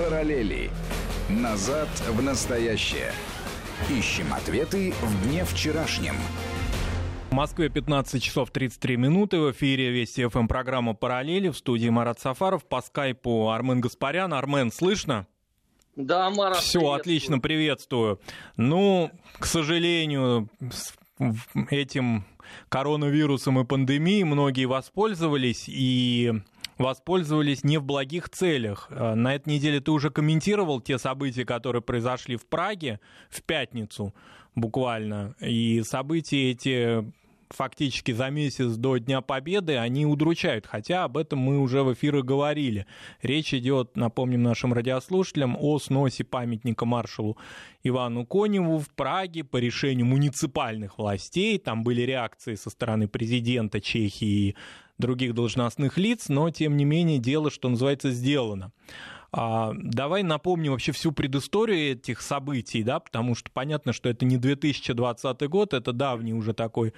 Параллели. Назад в настоящее. Ищем ответы в дне вчерашнем. В Москве 15 часов 33 минуты. В эфире Вести ФМ программа «Параллели». В студии Марат Сафаров. По скайпу Армен Гаспарян. Армен, слышно? Да, Марат, Все, отлично, приветствую. Ну, к сожалению, с этим коронавирусом и пандемией многие воспользовались, и воспользовались не в благих целях. Э, на этой неделе ты уже комментировал те события, которые произошли в Праге в пятницу буквально. И события эти фактически за месяц до Дня Победы, они удручают, хотя об этом мы уже в эфирах говорили. Речь идет, напомним нашим радиослушателям, о сносе памятника маршалу Ивану Коневу в Праге по решению муниципальных властей. Там были реакции со стороны президента Чехии и других должностных лиц, но, тем не менее, дело, что называется, сделано. А, давай напомним вообще всю предысторию этих событий, да, потому что понятно, что это не 2020 год, это давний уже такой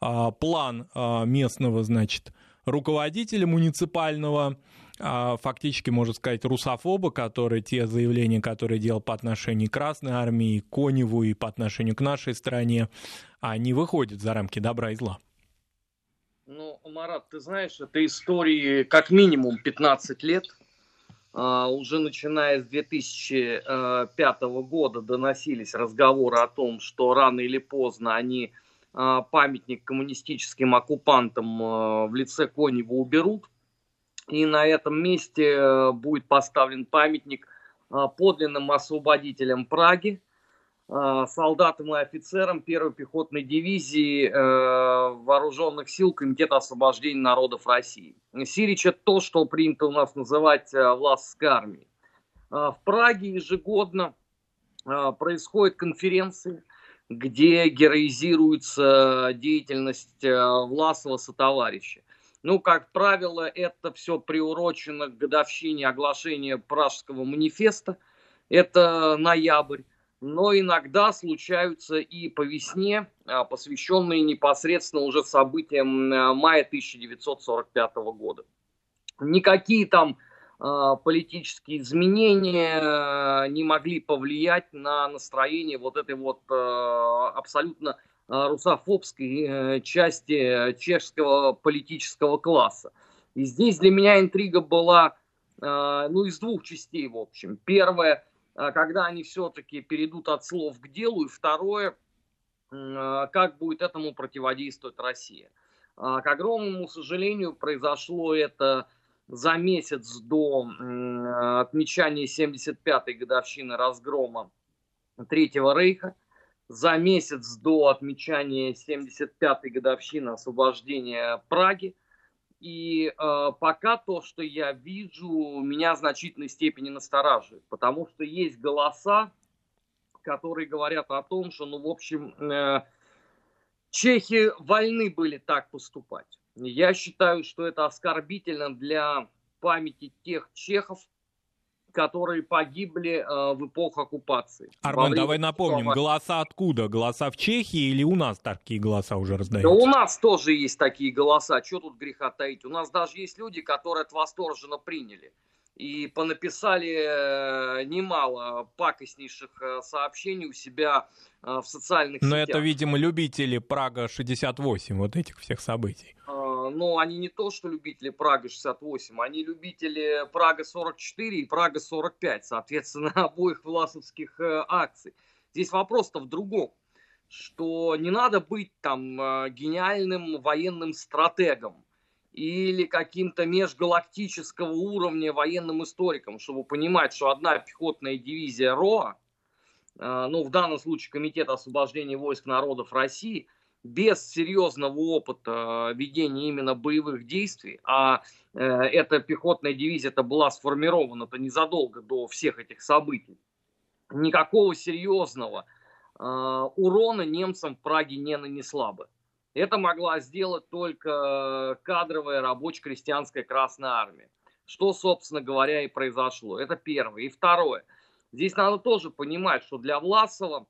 а, план а, местного, значит, руководителя муниципального, фактически, можно сказать, русофоба, который те заявления, которые делал по отношению к Красной Армии, к Коневу и по отношению к нашей стране, они выходят за рамки добра и зла. Ну, Марат, ты знаешь, это истории как минимум 15 лет. Уже начиная с 2005 года доносились разговоры о том, что рано или поздно они а, памятник коммунистическим оккупантам а, в лице Конева уберут. И на этом месте э, будет поставлен памятник а, подлинным освободителям Праги, солдатам и офицерам первой пехотной дивизии э, вооруженных сил Комитета освобождения народов России. Сирич это то, что принято у нас называть э, властской армией. В Праге ежегодно происходят конференции, где героизируется деятельность э, Власова сотоварища. Ну, как правило, это все приурочено к годовщине оглашения Пражского манифеста. Это ноябрь. Но иногда случаются и по весне, а, посвященные непосредственно уже событиям э, мая 1945 года. Никакие там а, политические изменения э, не могли повлиять на настроение вот этой вот э, абсолютно э, русофобской части чешского политического класса. И здесь для меня интрига была, ну, из двух частей, в общем. Первое, когда они все-таки перейдут от слов к делу, и второе, как будет этому противодействовать Россия. К огромному сожалению, произошло это за месяц до отмечания 75-й годовщины разгрома Третьего Рейха, за месяц до отмечания 75-й годовщины освобождения Праги. И э, пока то, что я вижу, меня в значительной степени настораживает, потому что есть голоса, которые говорят о том, что, ну, в общем, э, чехи вольны были так поступать. Я считаю, что это оскорбительно для памяти тех чехов, которые погибли э, в эпоху оккупации. Армен, давай напомним, голоса откуда? Голоса в Чехии или у нас такие голоса уже раздаются? Да у нас тоже есть такие голоса, что тут греха таить. У нас даже есть люди, которые это восторженно приняли и понаписали э, немало пакостнейших э, сообщений у себя э, в социальных Но сетях. это, видимо, любители Прага 68, вот этих всех событий. Но они не то, что любители Прага 68, они любители Прага 44 и Прага 45, соответственно, обоих власовских акций. Здесь вопрос-то в другом, что не надо быть там гениальным военным стратегом, или каким-то межгалактического уровня военным историком, чтобы понимать, что одна пехотная дивизия РОА, э, ну, в данном случае Комитет освобождения войск народов России, без серьезного опыта ведения именно боевых действий, а э, эта пехотная дивизия это была сформирована-то незадолго до всех этих событий, никакого серьезного э, урона немцам в Праге не нанесла бы. Это могла сделать только кадровая рабоче-крестьянская Красная Армия. Что, собственно говоря, и произошло. Это первое. И второе. Здесь надо тоже понимать, что для Власова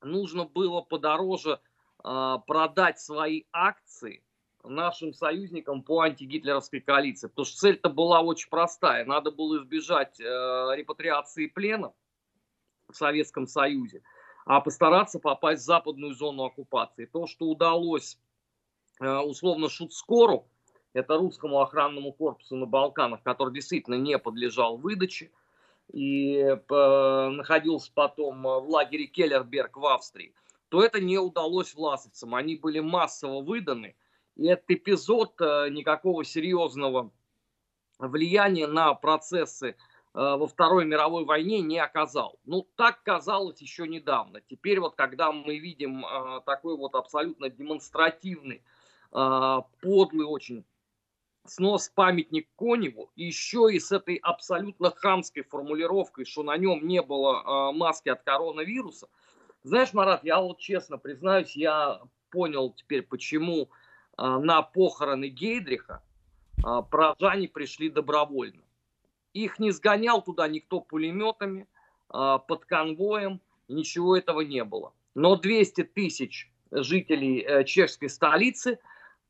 нужно было подороже продать свои акции нашим союзникам по антигитлеровской коалиции. Потому что цель-то была очень простая. Надо было избежать э, репатриации плена в Советском Союзе, а постараться попасть в западную зону оккупации. То, что удалось э, условно Шутскору, это русскому охранному корпусу на Балканах, который действительно не подлежал выдаче, и э, находился потом в лагере Келлерберг в Австрии, то это не удалось власовцам. Они были массово выданы, и этот эпизод э, никакого серьезного влияния на процессы э, во Второй мировой войне не оказал. Ну, так казалось еще недавно. Теперь вот, когда мы видим э, такой вот абсолютно демонстративный, подлый очень снос памятник Коневу, еще и с этой абсолютно хамской формулировкой, что на нем не было маски от коронавируса. Знаешь, Марат, я вот честно признаюсь, я понял теперь, почему а, на похороны Гейдриха а, прожане пришли добровольно. Их не сгонял туда никто пулеметами, а, под конвоем, ничего этого не было. Но 200 тысяч жителей э, чешской столицы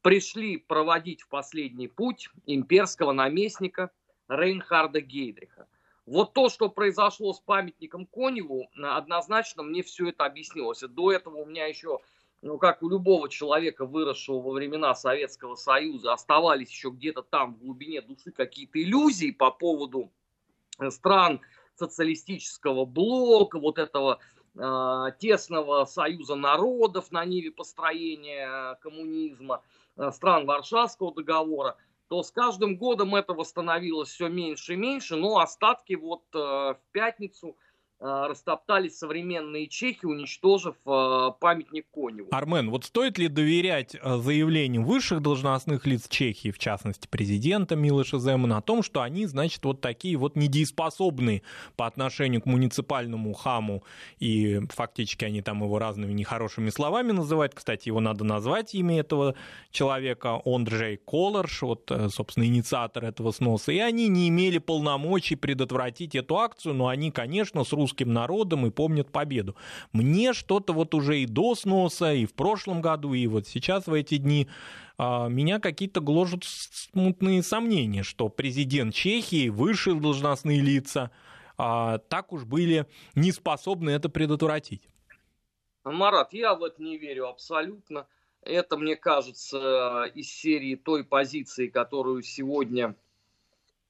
пришли проводить в последний путь имперского наместника Рейнхарда Гейдриха. Вот то, что произошло с памятником Коневу, однозначно мне все это объяснилось. До этого у меня еще ну, как у любого человека, выросшего во времена Советского Союза, оставались еще где-то там в глубине души какие-то иллюзии по поводу э, стран социалистического блока, вот этого э, тесного союза народов на ниве построения коммунизма, э, стран Варшавского договора, то с каждым годом этого становилось все меньше и меньше, но остатки вот э, в пятницу – Э, растоптались современные чехи, уничтожив э, памятник Коневу. Армен, вот стоит ли доверять э, заявлениям высших должностных лиц Чехии, в частности президента Милоша Земана, о том, что они, значит, вот такие вот недееспособные по отношению к муниципальному хаму, и фактически они там его разными нехорошими словами называют. Кстати, его надо назвать имя этого человека, Ондрей Колорш, вот, собственно, инициатор этого сноса, и они не имели полномочий предотвратить эту акцию, но они, конечно, с русским русским народом и помнят победу. Мне что-то вот уже и до сноса, и в прошлом году, и вот сейчас в эти дни а, меня какие-то гложут смутные сомнения, что президент Чехии, высшие должностные лица, а, так уж были не способны это предотвратить. Марат, я в это не верю абсолютно. Это, мне кажется, из серии той позиции, которую сегодня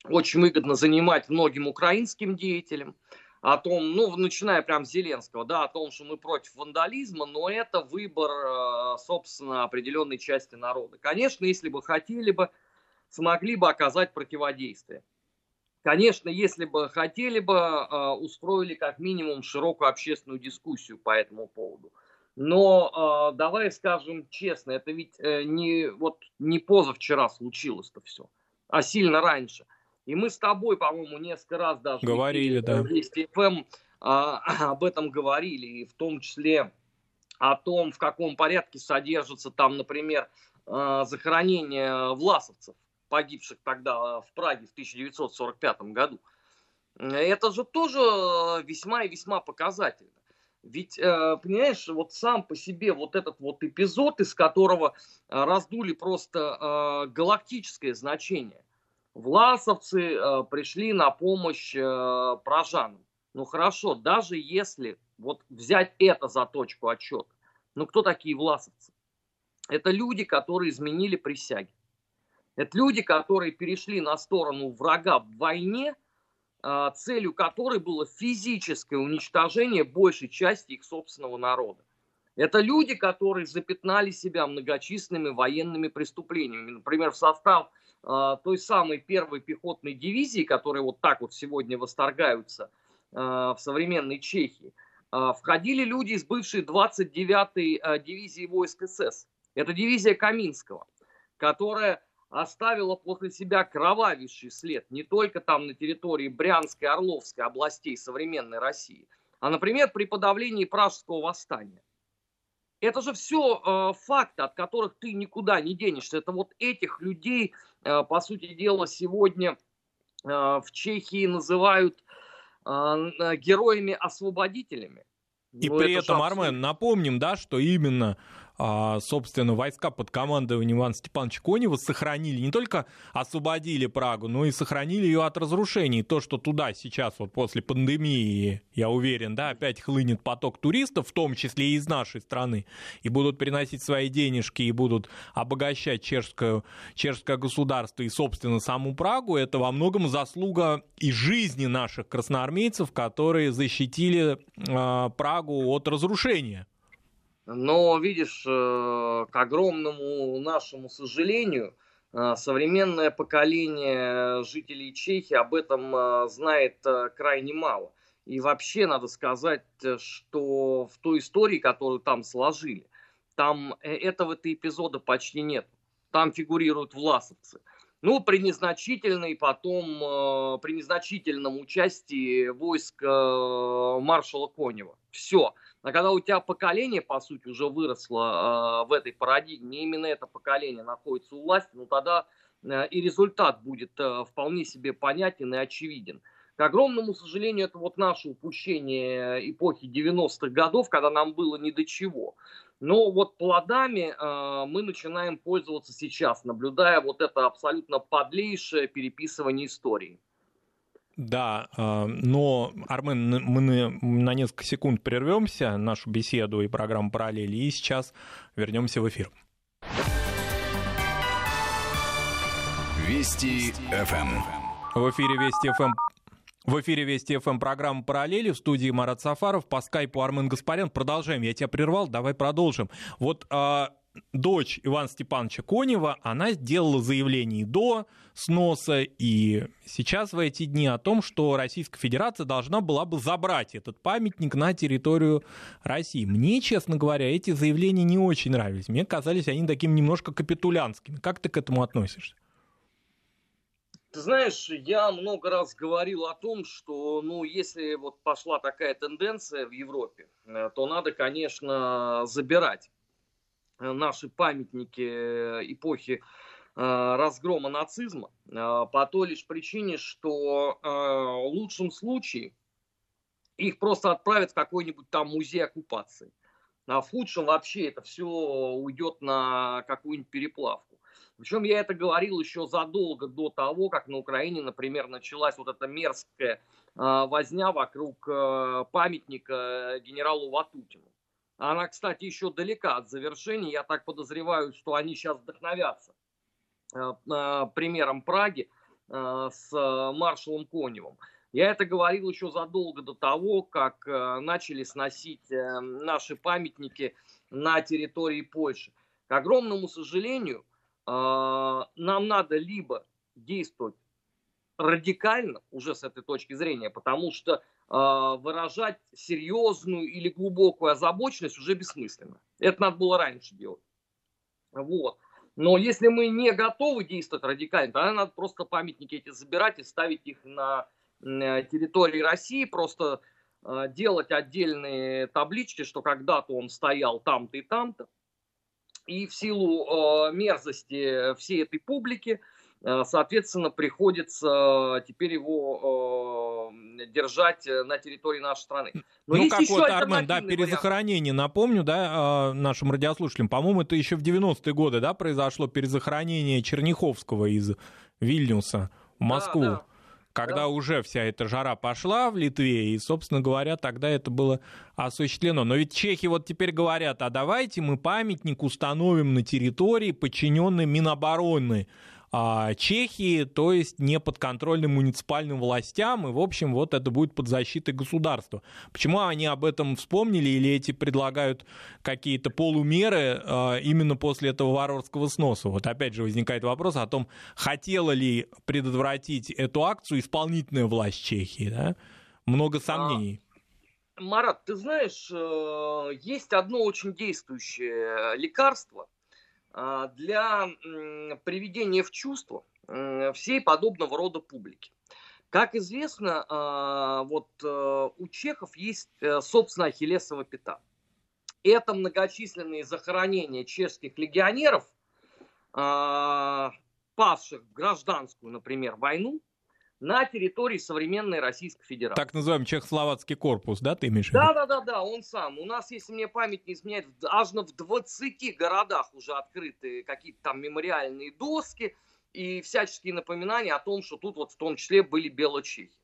очень выгодно занимать многим украинским деятелям о том, ну, начиная прям с Зеленского, да, о том, что мы против вандализма, но это выбор, э, собственно, определенной части народа. Конечно, если бы хотели бы, смогли бы оказать противодействие. Конечно, если бы хотели бы, э, устроили как минимум широкую общественную дискуссию по этому поводу. Но э, давай скажем честно, это ведь не, вот, не позавчера случилось-то все, а сильно раньше. И мы с тобой, по-моему, несколько раз даже говорили, да. Вести ФМ а, об этом говорили, и в том числе о том, в каком порядке содержится там, например, а, захоронение власовцев, погибших тогда в Праге в 1945 году. Это же тоже весьма и весьма показательно. Ведь, э, понимаешь, вот сам по себе вот этот вот эпизод, из которого раздули просто э, галактическое значение – власовцы э, пришли на помощь э, прожанам. Ну хорошо, даже если вот взять это за точку отчета, ну кто такие власовцы? Это люди, которые изменили присяги. Это люди, которые перешли на сторону врага в войне, э, целью которой было физическое уничтожение большей части их собственного народа. Это люди, которые запятнали себя многочисленными военными преступлениями. Например, в состав той самой первой пехотной дивизии, которые вот так вот сегодня восторгаются э, в современной Чехии, э, входили люди из бывшей 29-й э, дивизии войск СС. Это дивизия Каминского, которая оставила после себя кровавейший след не только там на территории Брянской, Орловской областей современной России, а, например, при подавлении Пражского восстания. Это же все э, факты, от которых ты никуда не денешься. Это вот этих людей, по сути дела, сегодня э, в Чехии называют э, героями-освободителями. И ну, при этом, Армен, напомним, да, что именно собственно, войска под командованием Ивана Степановича Конева сохранили, не только освободили Прагу, но и сохранили ее от разрушений. То, что туда сейчас, вот после пандемии, я уверен, да, опять хлынет поток туристов, в том числе и из нашей страны, и будут приносить свои денежки, и будут обогащать чешское, чешское государство и, собственно, саму Прагу, это во многом заслуга и жизни наших красноармейцев, которые защитили э, Прагу от разрушения. Но, видишь, э, к огромному нашему сожалению, э, современное поколение жителей Чехии об этом э, знает крайне мало. И вообще надо сказать, что в той истории, которую там сложили, там этого-то эпизода почти нет. Там фигурируют власовцы. Ну, при незначительной потом, при незначительном участии войск маршала Конева. Все. А когда у тебя поколение, по сути, уже выросло э, в этой парадигме, именно это поколение находится у власти, ну тогда э, и результат будет э, вполне себе понятен и очевиден. К огромному сожалению, это вот наше упущение эпохи 90-х годов, когда нам было ни до чего. Но вот плодами э, мы начинаем пользоваться сейчас, наблюдая вот это абсолютно подлейшее переписывание истории. Да, а, но, Армен, мы на несколько секунд прервемся нашу беседу и программу «Параллели», и сейчас вернемся в эфир. Вести ФМ. В эфире Вести ФМ в эфире Вести ФМ программа «Параллели» в студии Марат Сафаров, по скайпу Армен Гаспарян. Продолжаем, я тебя прервал, давай продолжим. Вот а, дочь Ивана Степановича Конева, она сделала заявление до сноса и сейчас в эти дни о том, что Российская Федерация должна была бы забрать этот памятник на территорию России. Мне, честно говоря, эти заявления не очень нравились. Мне казались они такими немножко капитулянтскими. Как ты к этому относишься? Ты знаешь, я много раз говорил о том, что, ну, если вот пошла такая тенденция в Европе, э, то надо, конечно, забирать наши памятники э, эпохи э, разгрома нацизма по той лишь причине, что в лучшем случае их просто отправят в какой-нибудь там музей оккупации. А в худшем вообще это все уйдет на какую-нибудь переплавку. Причем я это говорил еще задолго до того, как на Украине, например, началась вот эта мерзкая возня вокруг памятника генералу Ватутину. Она, кстати, еще далека от завершения. Я так подозреваю, что они сейчас вдохновятся э, э, примером Праги э, с маршалом Коневым. Я это говорил еще задолго до того, как начали сносить наши памятники на территории Польши. К огромному сожалению, нам надо либо действовать радикально уже с этой точки зрения, потому что выражать серьезную или глубокую озабоченность уже бессмысленно. Это надо было раньше делать. Вот. Но если мы не готовы действовать радикально, тогда надо просто памятники эти забирать и ставить их на территории России, просто а, делать отдельные таблички, что когда-то он стоял там-то и там-то. И в силу э, мерзости всей этой публики, э, соответственно, приходится теперь его держать э, на территории нашей страны. Но ну, как вот, Армен, да, перезахоронение, вариант. напомню, да, нашим радиослушателям, по-моему, это еще в 90-е годы, да, произошло перезахоронение Черняховского из Вильнюса в Москву. Да, да когда да. уже вся эта жара пошла в Литве, и, собственно говоря, тогда это было осуществлено. Но ведь чехи вот теперь говорят, а давайте мы памятник установим на территории, подчиненной Минобороны Чехии, то есть не подконтрольным муниципальным властям, и, в общем, вот это будет под защитой государства. Почему они об этом вспомнили или эти предлагают какие-то полумеры а, именно после этого варварского сноса? Вот опять же возникает вопрос о том, хотела ли предотвратить эту акцию исполнительная власть Чехии, да? Много сомнений. Марат, ты знаешь, э, есть одно очень действующее лекарство, а, для приведения в чувство всей подобного рода публики. Как известно, а, вот э, у чехов есть э, собственная ахиллесова пята. Это многочисленные захоронения чешских легионеров, а, павших в гражданскую, например, войну, на территории современной Российской Федерации. Так называемый чехословацкий корпус, да, ты имеешь в виду? Да, да, да, да, он сам. У нас, если мне память не изменяет, аж в 20 городах уже открыты какие-то там мемориальные доски и всяческие напоминания о том, что тут вот в том числе были белочехи.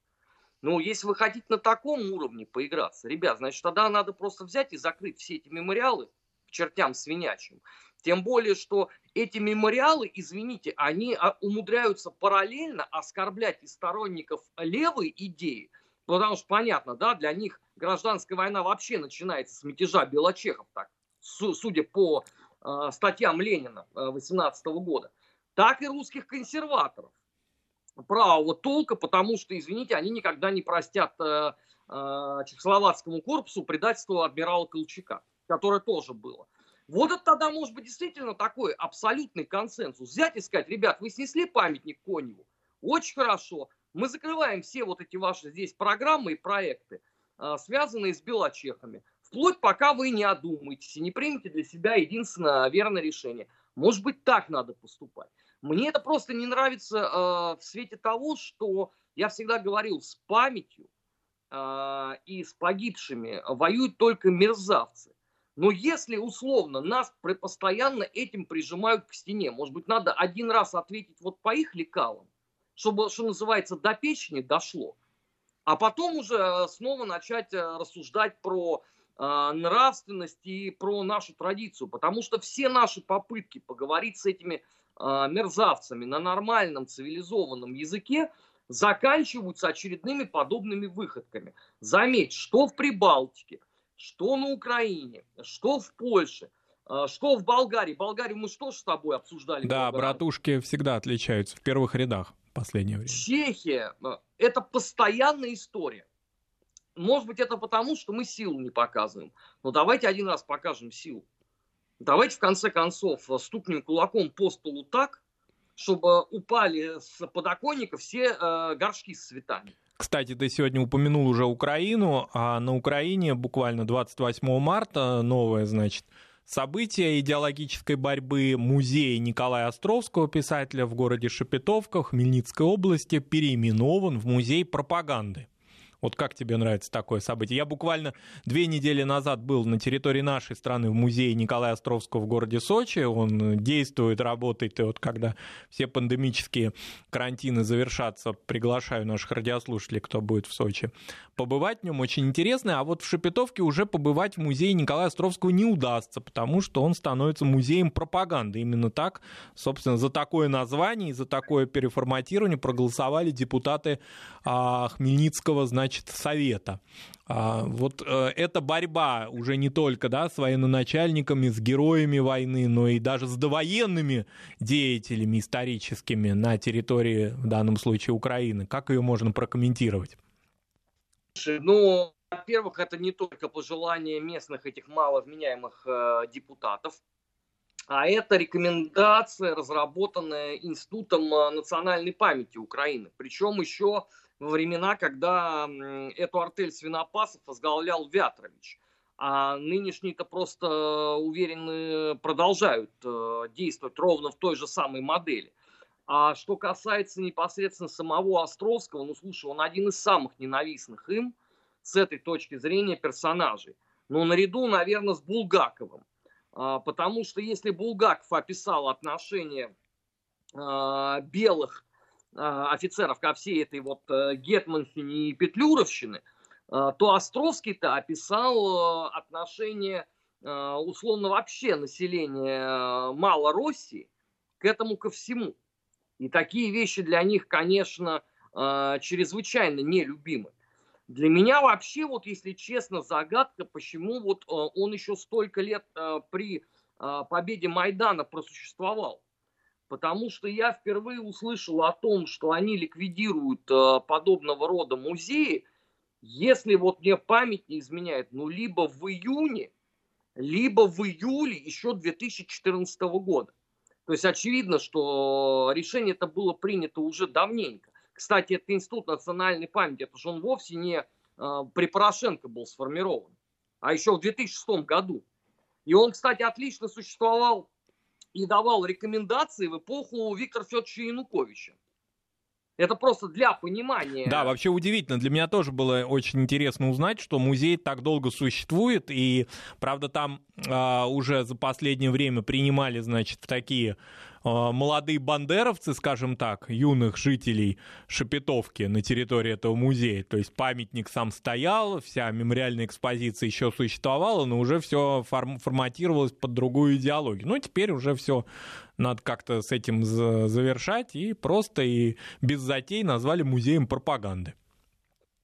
Ну, если вы хотите на таком уровне поиграться, ребят, значит, тогда надо просто взять и закрыть все эти мемориалы к чертям свинячим. Тем более, что эти мемориалы, извините, они а, умудряются параллельно оскорблять и сторонников левой идеи, потому что понятно, да, для них гражданская война вообще начинается с мятежа белочехов, так, судя по э, статьям Ленина 18 э, года, так и русских консерваторов правого толка, потому что, извините, они никогда не простят э, э, чехословацкому корпусу предательство адмирала Колчака, которое тоже было. Вот это тогда может быть действительно такой абсолютный консенсус. Взять и сказать, ребят, вы снесли памятник Коневу, очень хорошо, мы закрываем все вот эти ваши здесь программы и проекты, э, связанные с белочехами, вплоть пока вы не одумаетесь и не примете для себя единственное верное решение. Может быть, так надо поступать. Мне это просто не нравится э, в свете того, что я всегда говорил, с памятью э, и с погибшими воюют только мерзавцы. Но если условно нас постоянно этим прижимают к стене, может быть, надо один раз ответить вот по их лекалам, чтобы, что называется, до печени дошло, а потом уже э, снова начать э, рассуждать про э, нравственность и про нашу традицию, потому что все наши попытки поговорить с этими мерзавцами на нормальном цивилизованном языке заканчиваются очередными подобными выходками. Заметь, что в Прибалтике, что на Украине, что в Польше, а, что в Болгарии. Болгарию мы что с тобой обсуждали? Да, братушки всегда отличаются в первых рядах в последнее время. Чехия а, – это постоянная история. Может быть, это потому, что мы силу не показываем. Но давайте один раз покажем силу. Давайте в конце концов стукнем кулаком по столу так, чтобы упали с подоконника все э, горшки с цветами. Кстати, ты сегодня упомянул уже Украину, а на Украине буквально 28 марта новое, значит, событие идеологической борьбы музей Николая Островского, писателя в городе Шепетовка, Хмельницкой области, переименован в музей пропаганды. Вот как тебе нравится такое событие? Я буквально две недели назад был на территории нашей страны в музее Николая Островского в городе Сочи. Он действует, работает. И вот когда все пандемические карантины завершатся, приглашаю наших радиослушателей, кто будет в Сочи, побывать в нем. Очень интересно. А вот в Шепетовке уже побывать в музее Николая Островского не удастся, потому что он становится музеем пропаганды. Именно так, собственно, за такое название и за такое переформатирование проголосовали депутаты а, Хмельницкого, значит, значит, совета. А, вот э, эта борьба уже не только да, с военачальниками, с героями войны, но и даже с довоенными деятелями историческими на территории, в данном случае, Украины. Как ее можно прокомментировать? Ну, во-первых, это не только пожелания местных этих маловменяемых э, депутатов, а это рекомендация, разработанная Институтом э, национальной памяти Украины. Причем еще во времена, когда эту артель свинопасов возглавлял Вятрович. А нынешние-то просто э, уверенно продолжают э, действовать ровно в той же самой модели. А что касается непосредственно самого Островского, ну слушай, он один из самых ненавистных им с этой точки зрения персонажей. Но наряду, наверное, с Булгаковым. А, потому что если Булгаков описал отношения а, белых офицеров ко всей этой вот э, гетманщине и петлюровщины, а, то Островский-то описал э, отношение э, условно вообще населения Малороссии к этому ко всему. И такие вещи для них, конечно, чрезвычайно нелюбимы. Для меня вообще, вот если честно, загадка, почему вот он еще столько лет при победе Майдана просуществовал. Потому что я впервые услышал о том, что они ликвидируют э, подобного рода музеи, если вот мне память не изменяет, ну либо в июне, либо в июле еще 2014 года. То есть очевидно, что решение это было принято уже давненько. Кстати, это Институт национальной памяти, это же он вовсе не э, при Порошенко был сформирован, а еще в 2006 году. И он, кстати, отлично существовал и давал рекомендации в эпоху Виктора Федоровича Януковича. Это просто для понимания. Да, вообще удивительно. Для меня тоже было очень интересно узнать, что музей так долго существует. И, правда, там а, уже за последнее время принимали, значит, в такие молодые бандеровцы, скажем так, юных жителей Шепетовки на территории этого музея. То есть памятник сам стоял, вся мемориальная экспозиция еще существовала, но уже все форм- форматировалось под другую идеологию. Ну, теперь уже все надо как-то с этим завершать, и просто и без затей назвали музеем пропаганды.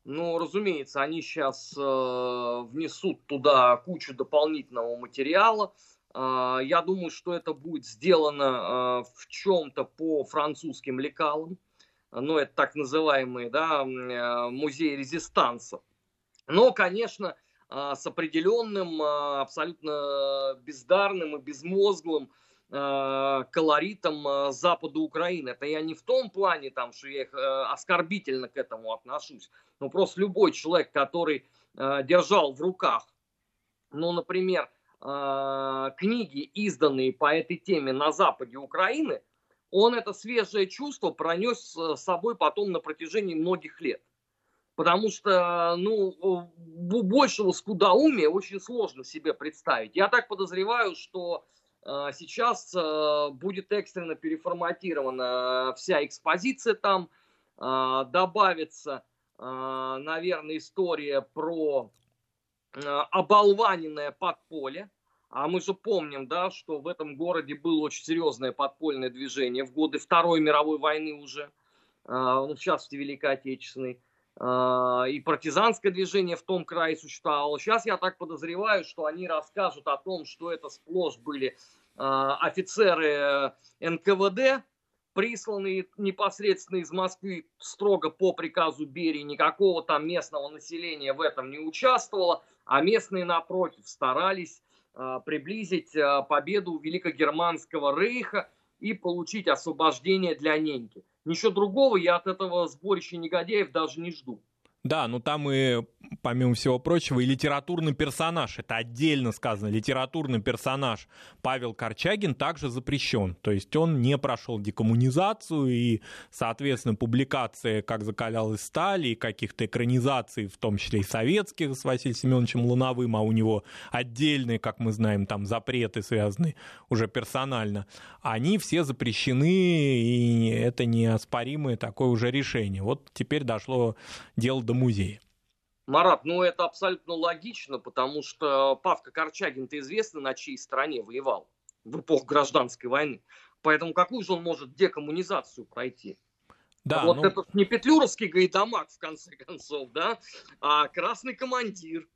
Ну, разумеется, они сейчас э, внесут туда кучу дополнительного материала, я думаю, что это будет сделано а, в чем-то по французским лекалам. Ну, это так называемый да, э, музей резистанса. Но, конечно, а, с определенным, абсолютно бездарным и безмозглым колоритом Запада Украины. Это я не в том плане, там, что я их оскорбительно к этому отношусь, но просто любой человек, который держал в руках, ну, например, э, книги, изданные по этой теме на западе Украины, он это свежее чувство пронес с собой потом на протяжении многих лет. Потому что, ну, большего скудоумия очень сложно себе представить. Я так подозреваю, что э, сейчас э, будет экстренно переформатирована вся экспозиция там, э, добавится, э, наверное, история про оболваненное подполье. А мы же помним, да, что в этом городе было очень серьезное подпольное движение в годы Второй мировой войны уже, э, ну, в частности, Великой Отечественной. Э, и партизанское движение в том крае существовало. Сейчас я так подозреваю, что они расскажут о том, что это сплошь были офицеры НКВД, присланные непосредственно из Москвы строго по приказу Берии, никакого там местного населения в этом не участвовало, а местные, напротив, старались э, приблизить э, победу Великогерманского рейха и получить освобождение для неньки. Ничего другого я от этого сборища негодяев даже не жду. Да, ну там и, помимо всего прочего, и литературный персонаж, это отдельно сказано, литературный персонаж Павел Корчагин также запрещен. То есть он не прошел декоммунизацию, и, соответственно, публикация «Как закалялась сталь» и каких-то экранизаций, в том числе и советских с Василием Семеновичем Луновым, а у него отдельные, как мы знаем, там запреты связаны уже персонально, они все запрещены, и это неоспоримое такое уже решение. Вот теперь дошло дело до музея. Марат, ну это абсолютно логично, потому что Павка Корчагин-то известно, на чьей стороне воевал в эпоху гражданской войны. Поэтому какую же он может декоммунизацию пройти? Да, вот ну... это не петлюровский гайдамак, в конце концов, да, а красный командир,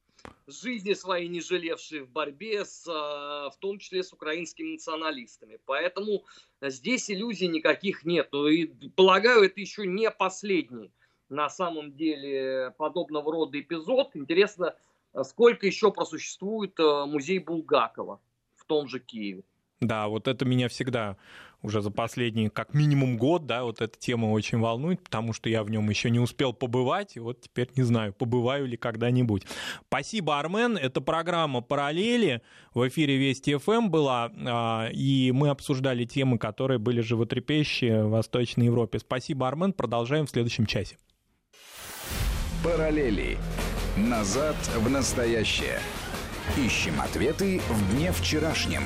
жизни своей не жалевший в борьбе с, а, в том числе с украинскими националистами. Поэтому здесь иллюзий никаких нет. И полагаю, это еще не последний на самом деле подобного рода эпизод. Интересно, сколько еще просуществует э, музей Булгакова в том же Киеве. Да, вот это меня всегда уже за последний как минимум год, да, вот эта тема очень волнует, потому что я в нем еще не успел побывать, и вот теперь не знаю, побываю ли когда-нибудь. Спасибо, Армен. Это программа «Параллели». В эфире Вести ФМ была, а, и мы обсуждали темы, которые были животрепещущие в Восточной Европе. Спасибо, Армен. Продолжаем в следующем часе. Параллели. Назад в настоящее. Ищем ответы в дне вчерашнем.